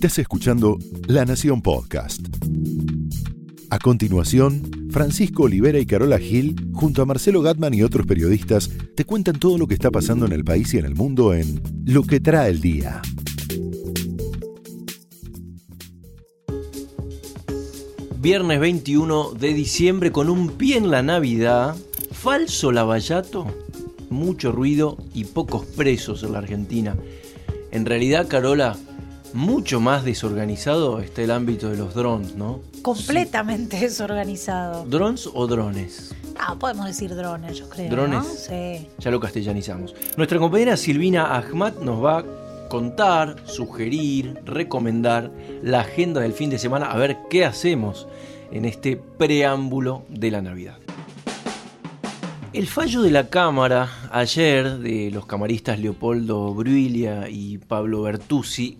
Estás escuchando La Nación Podcast. A continuación, Francisco Olivera y Carola Gil, junto a Marcelo Gatman y otros periodistas, te cuentan todo lo que está pasando en el país y en el mundo en Lo que trae el día. Viernes 21 de diciembre con un pie en la Navidad, falso lavallato, mucho ruido y pocos presos en la Argentina. En realidad, Carola, mucho más desorganizado está el ámbito de los drones, ¿no? Completamente desorganizado. ¿Drones o drones? Ah, podemos decir drones, yo creo. ¿Drones? ¿no? Sí. Ya lo castellanizamos. Nuestra compañera Silvina Ahmad nos va a contar, sugerir, recomendar la agenda del fin de semana, a ver qué hacemos en este preámbulo de la Navidad. El fallo de la Cámara ayer de los camaristas Leopoldo Bruilia y Pablo Bertuzzi,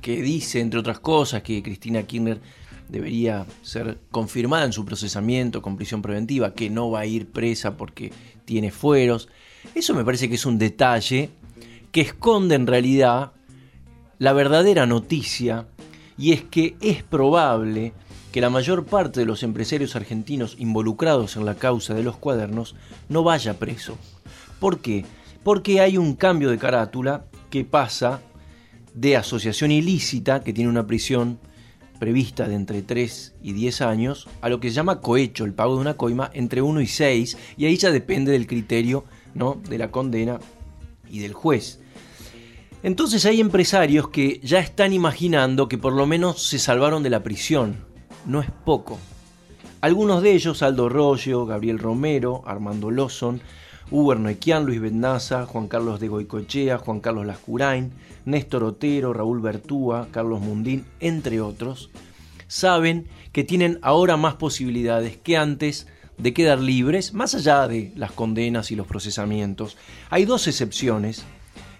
que dice, entre otras cosas, que Cristina Kirchner debería ser confirmada en su procesamiento con prisión preventiva, que no va a ir presa porque tiene fueros. Eso me parece que es un detalle que esconde en realidad la verdadera noticia y es que es probable que la mayor parte de los empresarios argentinos involucrados en la causa de los cuadernos no vaya preso. ¿Por qué? Porque hay un cambio de carátula que pasa de asociación ilícita, que tiene una prisión prevista de entre 3 y 10 años, a lo que se llama cohecho, el pago de una coima, entre 1 y 6, y ahí ya depende del criterio ¿no? de la condena y del juez. Entonces hay empresarios que ya están imaginando que por lo menos se salvaron de la prisión. No es poco. Algunos de ellos, Aldo Rollo, Gabriel Romero, Armando Lawson, Hugo Noequian, Luis Bendaza, Juan Carlos de Goicochea, Juan Carlos Lascurain, Néstor Otero, Raúl Bertúa, Carlos Mundín, entre otros, saben que tienen ahora más posibilidades que antes de quedar libres, más allá de las condenas y los procesamientos. Hay dos excepciones.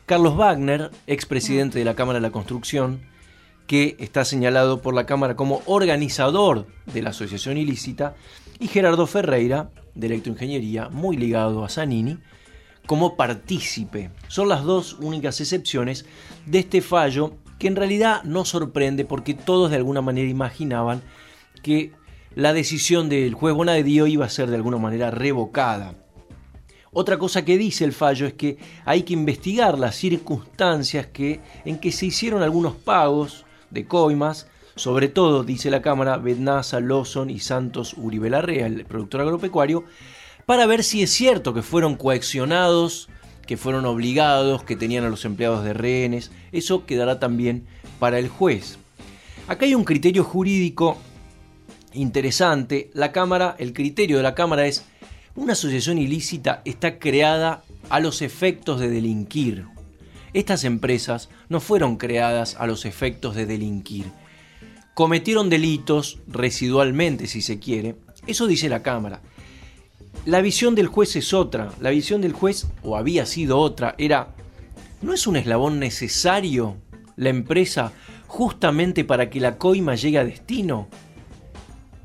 Carlos Wagner, expresidente de la Cámara de la Construcción, que está señalado por la Cámara como organizador de la asociación ilícita, y Gerardo Ferreira, de Electroingeniería, muy ligado a Zanini, como partícipe. Son las dos únicas excepciones de este fallo que en realidad no sorprende porque todos de alguna manera imaginaban que la decisión del juez Bonadío iba a ser de alguna manera revocada. Otra cosa que dice el fallo es que hay que investigar las circunstancias que, en que se hicieron algunos pagos de coimas, sobre todo, dice la Cámara, Bednaza, Lawson y Santos Uribe Larrea, el productor agropecuario, para ver si es cierto que fueron coaccionados, que fueron obligados, que tenían a los empleados de rehenes. Eso quedará también para el juez. Acá hay un criterio jurídico interesante. La Cámara, el criterio de la Cámara es una asociación ilícita está creada a los efectos de delinquir. Estas empresas no fueron creadas a los efectos de delinquir. Cometieron delitos residualmente, si se quiere. Eso dice la Cámara. La visión del juez es otra. La visión del juez, o había sido otra, era, ¿no es un eslabón necesario la empresa justamente para que la coima llegue a destino?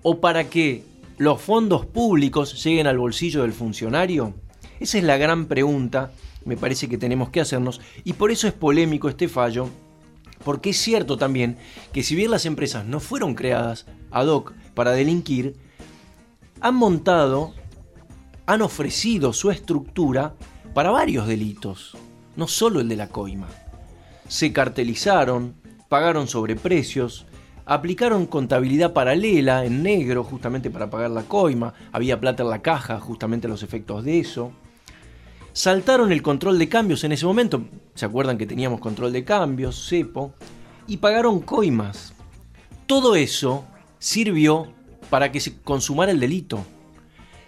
¿O para que los fondos públicos lleguen al bolsillo del funcionario? Esa es la gran pregunta, me parece que tenemos que hacernos, y por eso es polémico este fallo, porque es cierto también que si bien las empresas no fueron creadas ad hoc para delinquir, han montado, han ofrecido su estructura para varios delitos, no solo el de la coima. Se cartelizaron, pagaron sobreprecios, aplicaron contabilidad paralela en negro justamente para pagar la coima, había plata en la caja justamente a los efectos de eso. Saltaron el control de cambios en ese momento, se acuerdan que teníamos control de cambios, cepo, y pagaron coimas. Todo eso sirvió para que se consumara el delito.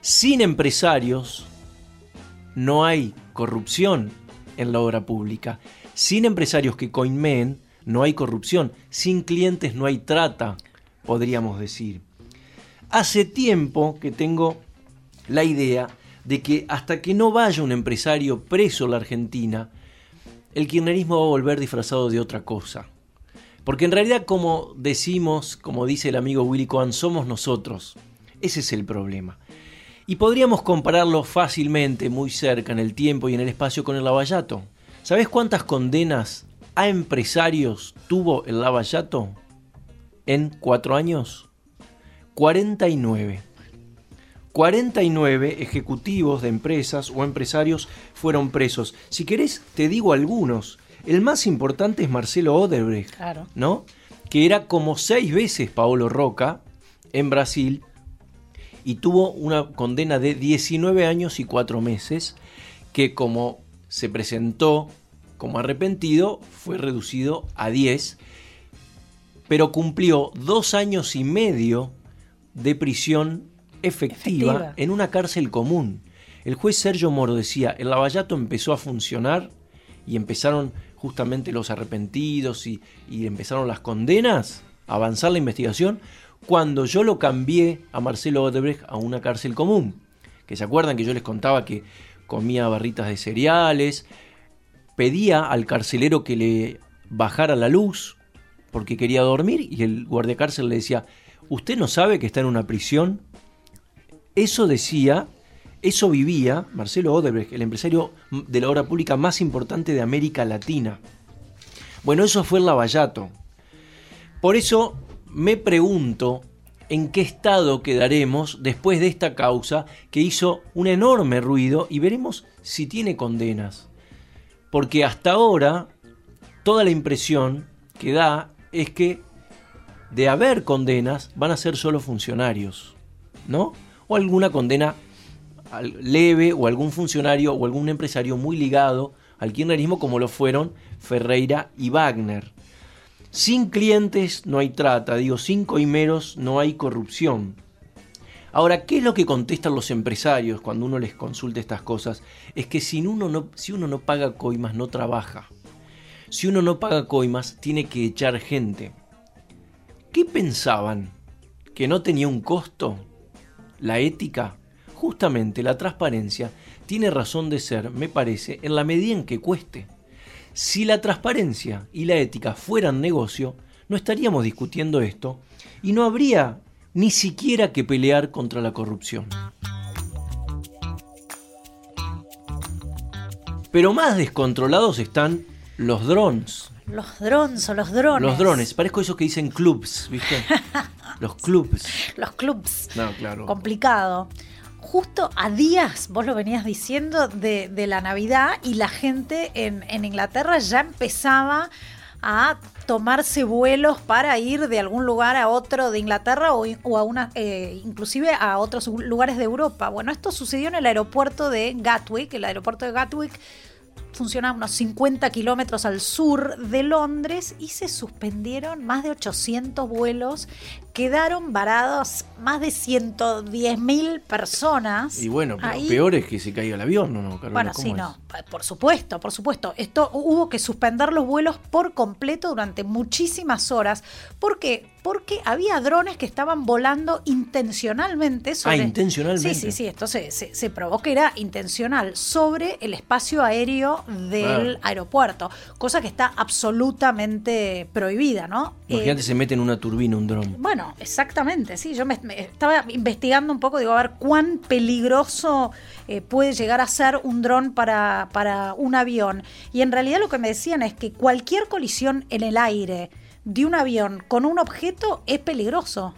Sin empresarios no hay corrupción en la obra pública. Sin empresarios que coimeen no hay corrupción. Sin clientes no hay trata, podríamos decir. Hace tiempo que tengo la idea de que hasta que no vaya un empresario preso en la Argentina, el kirchnerismo va a volver disfrazado de otra cosa. Porque en realidad, como decimos, como dice el amigo Willy Cohen, somos nosotros. Ese es el problema. Y podríamos compararlo fácilmente, muy cerca en el tiempo y en el espacio con el lavallato. ¿Sabes cuántas condenas a empresarios tuvo el Lavallato en cuatro años? 49. 49 ejecutivos de empresas o empresarios fueron presos. Si querés, te digo algunos. El más importante es Marcelo Odebrecht, Claro. ¿no? Que era como seis veces Paolo Roca en Brasil y tuvo una condena de 19 años y 4 meses que como se presentó como arrepentido fue reducido a 10 pero cumplió dos años y medio de prisión efectiva, Efectiva. en una cárcel común. El juez Sergio Moro decía, el lavallato empezó a funcionar y empezaron justamente los arrepentidos y, y empezaron las condenas, a avanzar la investigación, cuando yo lo cambié a Marcelo Odebrecht a una cárcel común. Que se acuerdan que yo les contaba que comía barritas de cereales, pedía al carcelero que le bajara la luz porque quería dormir y el guardia cárcel le decía, ¿usted no sabe que está en una prisión? Eso decía, eso vivía Marcelo Odebrecht, el empresario de la obra pública más importante de América Latina. Bueno, eso fue el Lavallato. Por eso me pregunto en qué estado quedaremos después de esta causa que hizo un enorme ruido y veremos si tiene condenas. Porque hasta ahora toda la impresión que da es que de haber condenas van a ser solo funcionarios, ¿no? O alguna condena leve o algún funcionario o algún empresario muy ligado al kirchnerismo como lo fueron Ferreira y Wagner. Sin clientes no hay trata, digo, sin coimeros no hay corrupción. Ahora, ¿qué es lo que contestan los empresarios cuando uno les consulta estas cosas? Es que uno no, si uno no paga coimas, no trabaja. Si uno no paga coimas, tiene que echar gente. ¿Qué pensaban? ¿Que no tenía un costo? ¿La ética? Justamente la transparencia tiene razón de ser, me parece, en la medida en que cueste. Si la transparencia y la ética fueran negocio, no estaríamos discutiendo esto y no habría ni siquiera que pelear contra la corrupción. Pero más descontrolados están los drones. Los drones o los drones. Los drones, parezco esos que dicen clubs, ¿viste? Los clubs. Los clubs. No, claro. Complicado. Justo a días, vos lo venías diciendo, de, de la Navidad y la gente en, en Inglaterra ya empezaba a tomarse vuelos para ir de algún lugar a otro de Inglaterra o, o a una, eh, inclusive a otros lugares de Europa. Bueno, esto sucedió en el aeropuerto de Gatwick. El aeropuerto de Gatwick funciona a unos 50 kilómetros al sur de Londres y se suspendieron más de 800 vuelos. Quedaron varados más de 110 mil personas. Y bueno, pero ahí. peor es que se caiga el avión, ¿no? no Carolina? Bueno, ¿Cómo sí, es? no, por supuesto, por supuesto. Esto hubo que suspender los vuelos por completo durante muchísimas horas. ¿Por qué? Porque había drones que estaban volando intencionalmente sobre. Ah, intencionalmente. Sí, sí, sí. Esto se, se, se probó que era intencional sobre el espacio aéreo del aeropuerto, cosa que está absolutamente prohibida, ¿no? Imagínate Eh, se mete en una turbina un dron. bueno, exactamente, sí. Yo me, me estaba investigando un poco, digo, a ver cuán peligroso eh, puede llegar a ser un dron para, para un avión. Y en realidad lo que me decían es que cualquier colisión en el aire de un avión con un objeto es peligroso.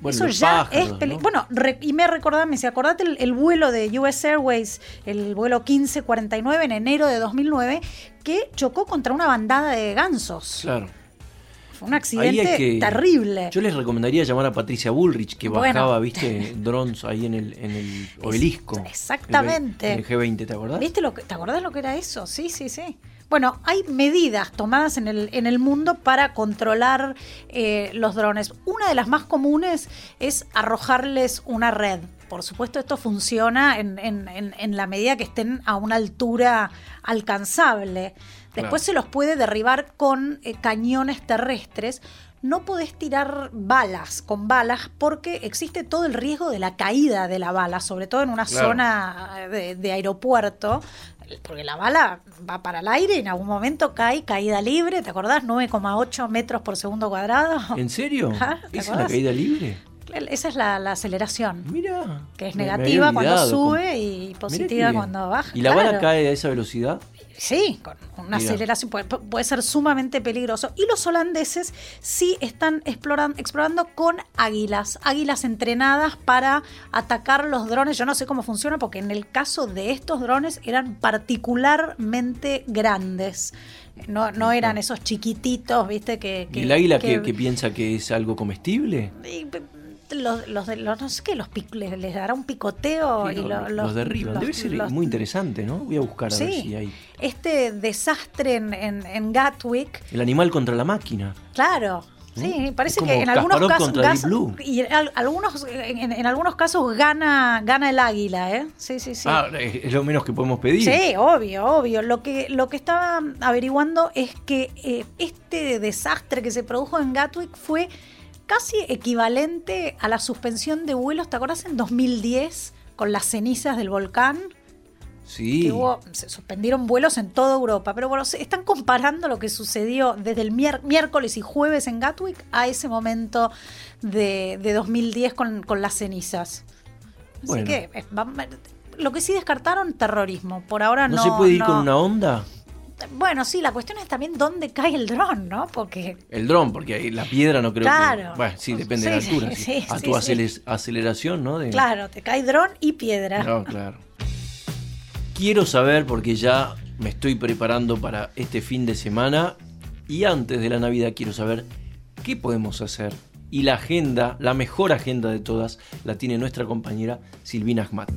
Bueno, Eso ya pájaros, es peli- ¿no? Bueno, re- y me recordaba, me acordate el, el vuelo de US Airways, el vuelo 1549 en enero de 2009, que chocó contra una bandada de gansos. Claro. Fue un accidente que- terrible. Yo les recomendaría llamar a Patricia Bullrich, que Bueno. bajaba, viste, drones ahí en el, en el obelisco. exactamente. En el G20, ¿te acordás? ¿Viste lo que, ¿Te acordás lo que era eso? Sí, sí, sí. Bueno, hay medidas tomadas en el, en el mundo para controlar eh, los drones. Una de las más comunes es arrojarles una red. Por supuesto, esto funciona en, en- en- en la medida que estén a una altura alcanzable. Después Claro. se los puede derribar con eh, cañones terrestres. No podés tirar balas con balas porque existe todo el riesgo de la caída de la bala, sobre todo en una Claro. zona de, de aeropuerto, porque la bala va para el aire y en algún momento cae, caída libre, ¿te acordás? 9,8 metros por segundo cuadrado. ¿En serio? Ajá, ¿te ¿Esa es la caída libre? Esa es la, la aceleración, Mira. que es negativa cuando sube y positiva cuando baja. ¿Y la bala cae a esa velocidad? Sí, con una Mira. aceleración puede, puede ser sumamente peligroso. Y los holandeses sí están exploran- explorando con águilas, águilas entrenadas para atacar los drones. Yo no sé cómo funciona porque en el caso de estos drones eran particularmente grandes. No, no eran esos chiquititos, viste, que... ¿Y el águila que- que, que piensa que es algo comestible? y, los, los, los- no sé qué, los pic- les, les dará un picoteo Sí, y lo- lo- los, los, derriban. Debe ser los- muy interesante, ¿no? Voy a buscar a ver Sí. si hay. Este desastre en, en, en Gatwick, El animal contra la máquina. claro. Sí, parece que en algunos casos y al- algunos en, en- algunos casos gana gana el águila, ¿eh? Sí, sí, sí. Ah, es es lo menos que podemos pedir. Sí, obvio, obvio. Lo que, lo que estaba averiguando es que eh, este desastre que se produjo en Gatwick fue casi equivalente a la suspensión de vuelos, ¿te acuerdas? En 2010, con las cenizas del volcán, Sí. que hubo, se suspendieron vuelos en toda Europa. Pero bueno, se están comparando lo que sucedió desde el miércoles y jueves en Gatwick a ese momento de, de 2010 con, con las cenizas. Bueno. Así que, eh, lo que sí descartaron, terrorismo. Por ahora no. ¿No, se puede ir no- con una onda? Bueno, sí, la cuestión es también dónde cae el dron, ¿no? Porque. El dron, porque la piedra no creo Claro. que. Bueno, sí, depende de la altura. sí, sí. sí, a tu aceleración, ¿no? De- Claro, te cae dron y piedra. No, claro. Quiero saber, porque ya me estoy preparando para este fin de semana y antes de la Navidad quiero saber qué podemos hacer. Y la agenda, la mejor agenda de todas, la tiene nuestra compañera Silvina Ahmad.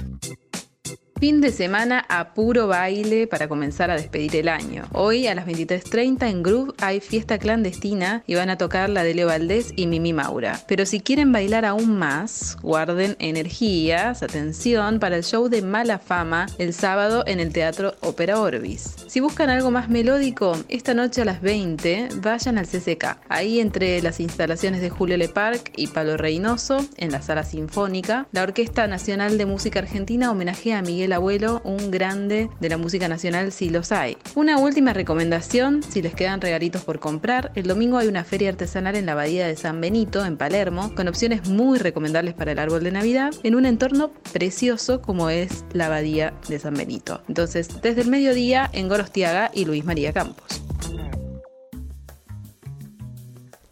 Fin de semana a puro baile para comenzar a despedir el año. Hoy a las 23.30 en Groove hay fiesta clandestina y van a tocar la de Leo Valdés y Mimi Maura. Pero si quieren bailar aún más, guarden energías, atención para el show de Mala Fama el sábado en el Teatro Ópera Orbis. Si buscan algo más melódico, esta noche a las 20 vayan al CCK. Ahí entre las instalaciones de Julio Le Parc y Palo Reynoso, en la sala sinfónica, la Orquesta Nacional de Música Argentina homenajea a Miguel Abuelo, un grande de la música nacional si los hay. Una última recomendación, si les quedan regalitos por comprar, el domingo hay una feria artesanal en la Bahía de San Benito, en Palermo, con opciones muy recomendables para el árbol de Navidad, en un entorno precioso como es la Bahía de San Benito. Entonces, desde el mediodía en Gorostiaga y Luis María Campos.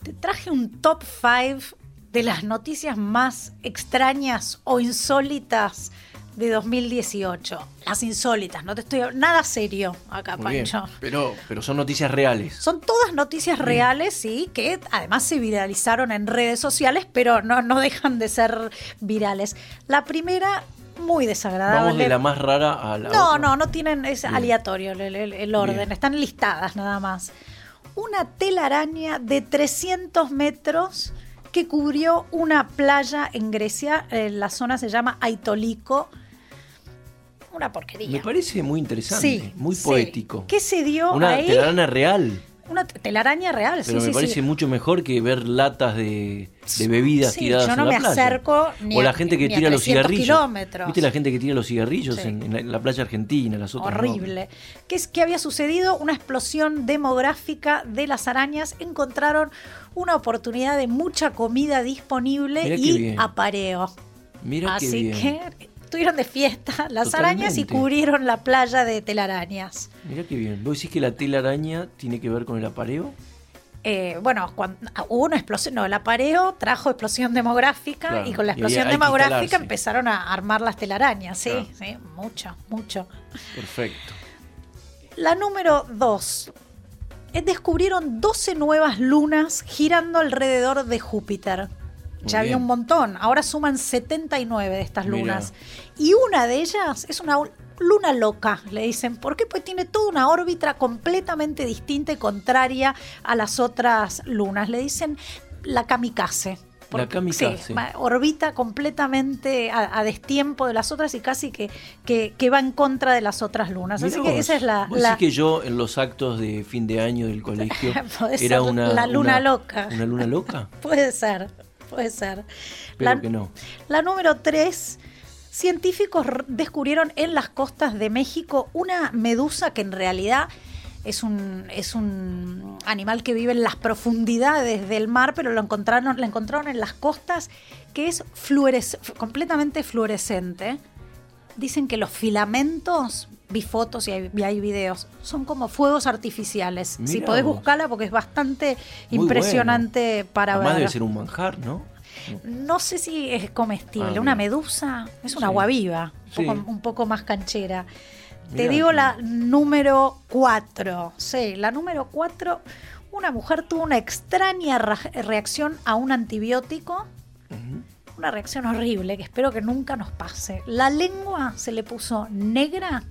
Te traje un top 5 de las noticias más extrañas o insólitas de 2018. Las insólitas, no te estoy nada serio acá, Muy bien. Pancho. Pero, pero son noticias reales. Son todas noticias reales, sí, que además se viralizaron en redes sociales, pero no, no dejan de ser virales. La primera, muy desagradable. Vamos de la más rara a la No, otra. no, no tienen, es Bien. aleatorio el, el- el orden, Bien. están listadas nada más. Una telaraña de 300 metros que cubrió una playa en Grecia, eh, la zona se llama Aitoliko. Una porquería. Me parece muy interesante, Sí, muy sí. poético. ¿Qué se dio Una ahí? telaraña real. Una te- telaraña real, Pero sí, me parece mucho mejor que ver latas de, de bebidas tiradas yo no la me playa. acerco ni o la gente que tira los 300 cigarrillos. kilómetros. ¿Viste la gente que tira los cigarrillos en, en la, en la playa argentina, las otras no? Horrible. ¿Qué, es, ¿Qué había sucedido? Una explosión demográfica de las arañas. Encontraron una oportunidad de mucha comida disponible Mirá y apareo. Mira qué Así bien. que estuvieron de fiesta las arañas y cubrieron la playa de telarañas. Mira qué bien. ¿Vos decís que la telaraña tiene que ver con el apareo? Eh, bueno, cuando, hubo una explosión, no, el apareo trajo explosión demográfica Claro, y con la explosión demográfica empezaron a armar las telarañas, sí, Claro. sí, mucho, mucho. Perfecto. La número 2. Descubrieron 12 nuevas lunas girando alrededor de Júpiter. Muy Ya había un montón, ahora suman 79 de estas Mira. lunas. Y una de ellas es una luna loca, le dicen. ¿Por qué? Pues tiene toda una órbita completamente distinta y contraria a las otras lunas. Le dicen la kamikaze. La kamikaze. sí, orbita completamente a, a destiempo de las otras y casi que, que, que va en contra de las otras lunas. Así Mirá que vos. esa es la, Vos la- que yo en los actos de fin de año del colegio era una la luna una- loca. ¿Una luna loca? Puede ser, puede ser. Espero La, que no. la número 3. Científicos descubrieron en las costas de México una medusa que en realidad es un, es un animal que vive en las profundidades del mar, pero lo encontraron, la encontraron en las costas, que es fluores- completamente fluorescente. Dicen que los filamentos vi fotos y hay, y hay videos. Son como fuegos artificiales. si podés vos. buscarla porque es bastante Muy impresionante para Además ver. debe ser un manjar, ¿no? No sé si es comestible. Ah, una medusa es una Sí. agua viva, un, Sí. poco, un poco más canchera. Te digo la número 4. Sí, la número 4. Una mujer tuvo una extraña ra- reacción a un antibiótico. Una reacción horrible que espero que nunca nos pase. La lengua se le puso negra.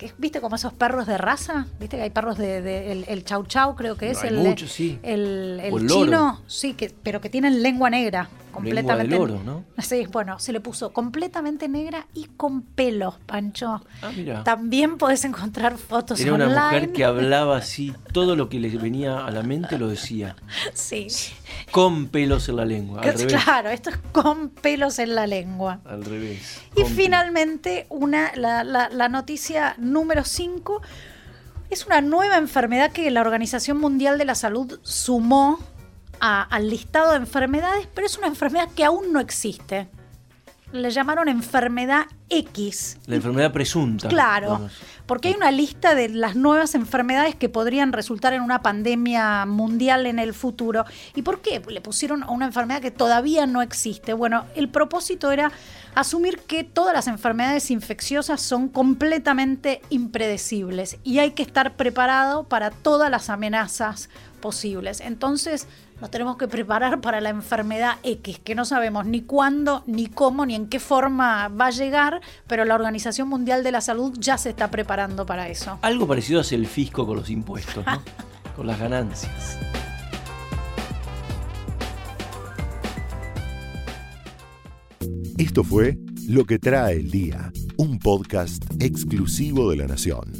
Que, ¿Viste como esos perros de raza? ¿Viste que hay perros de, de- el, el chau chau creo que es Hay el, sí. el, el chino? Sí, que, pero que tienen lengua negra. Completamente. Lengua de loro, ¿no? Sí, bueno, se le puso completamente negra y con pelos, Pancho. Ah, mira. También podés encontrar fotos Era una online. mujer que hablaba así, todo lo que le venía a la mente lo decía, Sí. con pelos en la lengua, al revés. Claro, esto es con pelos en la lengua. Al revés. Y finalmente, una, la, la- la noticia número 5 es una nueva enfermedad que la Organización Mundial de la Salud sumó a- al listado de enfermedades, pero es una enfermedad que aún no existe. Le llamaron enfermedad X. La enfermedad presunta. Claro, Vamos. porque hay una lista de las nuevas enfermedades que podrían resultar en una pandemia mundial en el futuro. ¿Y por qué le pusieron a una enfermedad que todavía no existe? Bueno, el propósito era asumir que todas las enfermedades infecciosas son completamente impredecibles y hay que estar preparado para todas las amenazas posibles. Entonces, nos tenemos que preparar para la enfermedad X, que no sabemos ni cuándo, ni cómo, ni en qué forma va a llegar, pero la Organización Mundial de la Salud ya se está preparando para eso. Algo parecido hace el fisco con los impuestos, ¿no? con las ganancias. Esto fue Lo que trae el día, un podcast exclusivo de La Nación.